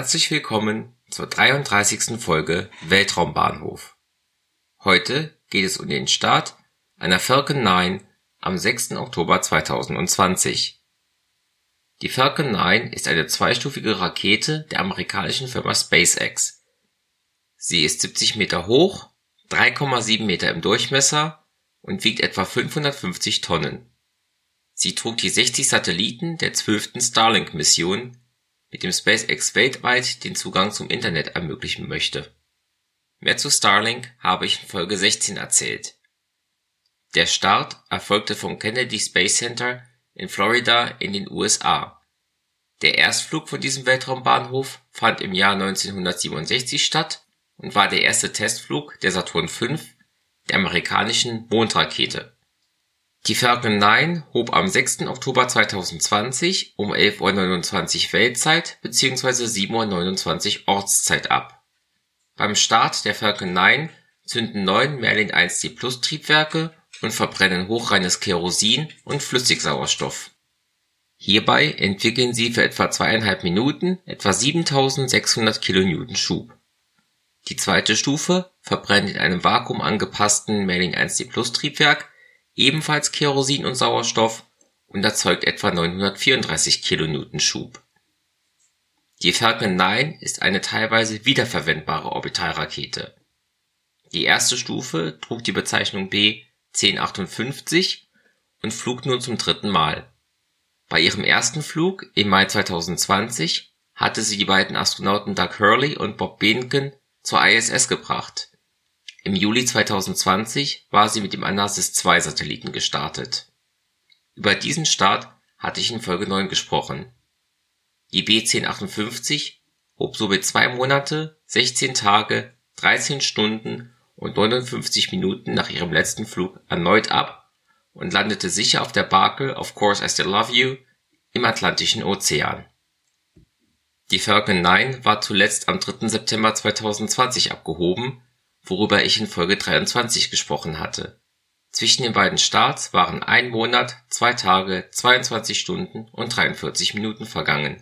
Herzlich willkommen zur 33. Folge Weltraumbahnhof. Heute geht es um den Start einer Falcon 9 am 6. Oktober 2020. Die Falcon 9 ist eine zweistufige Rakete der amerikanischen Firma SpaceX. Sie ist 70 Meter hoch, 3,7 Meter im Durchmesser und wiegt etwa 550 Tonnen. Sie trug die 60 Satelliten der 12. Starlink-Mission, mit dem SpaceX weltweit den Zugang zum Internet ermöglichen möchte. Mehr zu Starlink habe ich in Folge 16 erzählt. Der Start erfolgte vom Kennedy Space Center in Florida in den USA. Der Erstflug von diesem Weltraumbahnhof fand im Jahr 1967 statt und war der erste Testflug der Saturn V, der amerikanischen Mondrakete die Falcon 9 hob am 6. Oktober 2020 um 11:29 Uhr Weltzeit bzw. 7:29 Uhr Ortszeit ab. Beim Start der Falcon 9 zünden neun Merlin 1D Plus Triebwerke und verbrennen hochreines Kerosin und Flüssigsauerstoff. Hierbei entwickeln sie für etwa zweieinhalb Minuten etwa 7600 kN Schub. Die zweite Stufe verbrennt in einem vakuumangepassten Merlin 1D Plus Triebwerk ebenfalls Kerosin und Sauerstoff und erzeugt etwa 934 kN Schub. Die Falcon 9 ist eine teilweise wiederverwendbare Orbitalrakete. Die erste Stufe trug die Bezeichnung B-1058 und flog nur zum dritten Mal. Bei ihrem ersten Flug im Mai 2020 hatte sie die beiden Astronauten Doug Hurley und Bob Behnken zur ISS gebracht im Juli 2020 war sie mit dem Anasis-2-Satelliten gestartet. Über diesen Start hatte ich in Folge 9 gesprochen. Die B-1058 hob somit zwei Monate, 16 Tage, 13 Stunden und 59 Minuten nach ihrem letzten Flug erneut ab und landete sicher auf der Barke Of Course I Still Love You im Atlantischen Ozean. Die Falcon 9 war zuletzt am 3. September 2020 abgehoben worüber ich in Folge 23 gesprochen hatte. Zwischen den beiden Starts waren ein Monat, zwei Tage, 22 Stunden und 43 Minuten vergangen.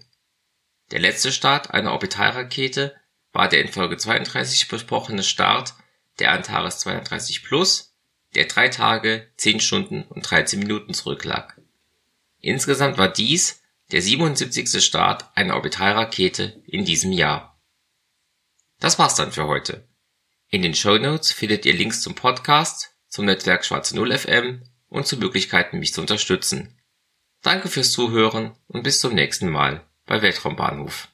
Der letzte Start einer Orbitalrakete war der in Folge 32 besprochene Start der Antares 32 Plus, der drei Tage, 10 Stunden und 13 Minuten zurücklag. Insgesamt war dies der 77. Start einer Orbitalrakete in diesem Jahr. Das war's dann für heute. In den Show Notes findet ihr Links zum Podcast, zum Netzwerk Schwarze Null FM und zu Möglichkeiten, mich zu unterstützen. Danke fürs Zuhören und bis zum nächsten Mal bei Weltraumbahnhof